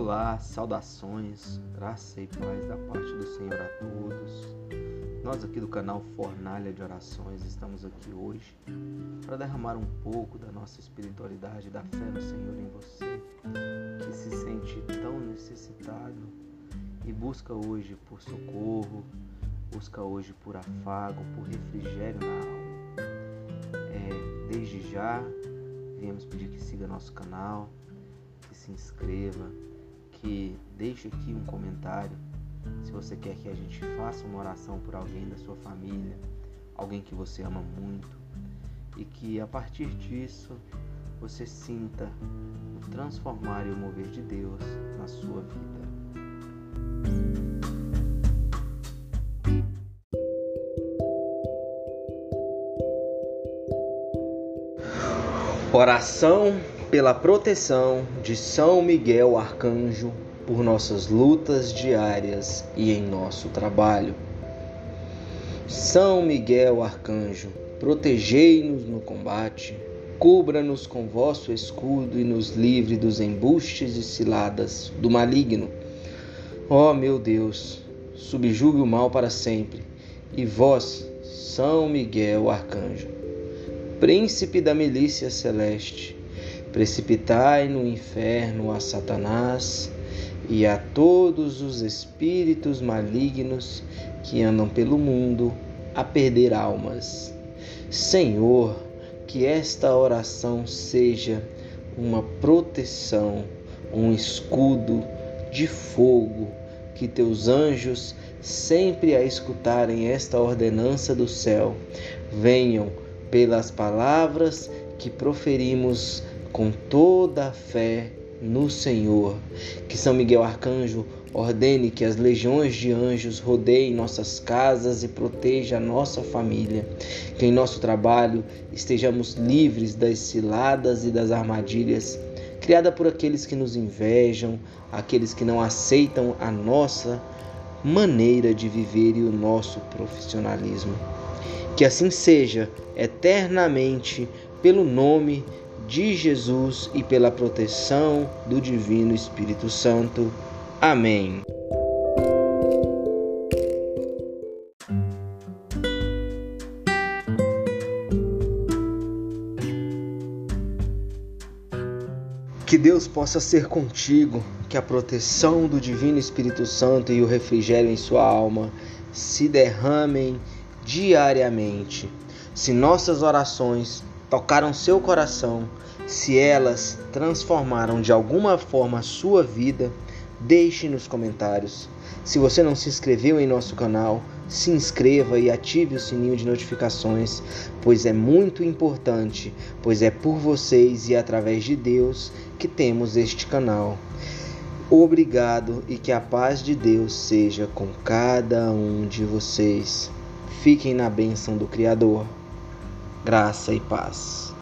Olá, saudações, graça e paz da parte do Senhor a todos. Nós aqui do canal Fornalha de Orações estamos aqui hoje para derramar um pouco da nossa espiritualidade, da fé no Senhor em você, que se sente tão necessitado e busca hoje por socorro, busca hoje por afago, por refrigério na alma. É, desde já, viemos pedir que siga nosso canal, que se inscreva, que deixe aqui um comentário se você quer que a gente faça uma oração por alguém da sua família, alguém que você ama muito, e que a partir disso você sinta o transformar e o mover de Deus na sua vida. Oração pela proteção de São Miguel Arcanjo por nossas lutas diárias e em nosso trabalho. São Miguel Arcanjo, protegei-nos no combate, cubra-nos com vosso escudo e nos livre dos embustes e ciladas do maligno. Ó meu Deus, subjugue o mal para sempre, e vós, São Miguel Arcanjo, príncipe da milícia celeste, precipitai no inferno a Satanás e a todos os espíritos malignos que andam pelo mundo a perder almas. Senhor, que esta oração seja uma proteção, um escudo de fogo, que teus anjos, sempre a escutarem esta ordenança do céu, venham pelas palavras que proferimos com toda a fé no Senhor. Que São Miguel Arcanjo ordene que as legiões de anjos rodeiem nossas casas e proteja a nossa família. Que em nosso trabalho estejamos livres das ciladas e das armadilhas criadas por aqueles que nos invejam, aqueles que não aceitam a nossa maneira de viver e o nosso profissionalismo. Que assim seja eternamente pelo nome de Jesus e pela proteção do Divino Espírito Santo. Amém. Que Deus possa ser contigo, que a proteção do Divino Espírito Santo e o refrigério em sua alma se derramem diariamente. Se nossas orações tocaram seu coração, se elas transformaram de alguma forma a sua vida, deixe nos comentários. Se você não se inscreveu em nosso canal, se inscreva e ative o sininho de notificações, pois é muito importante, pois é por vocês e através de Deus que temos este canal. Obrigado e que a paz de Deus seja com cada um de vocês. Fiquem na bênção do Criador graça e paz.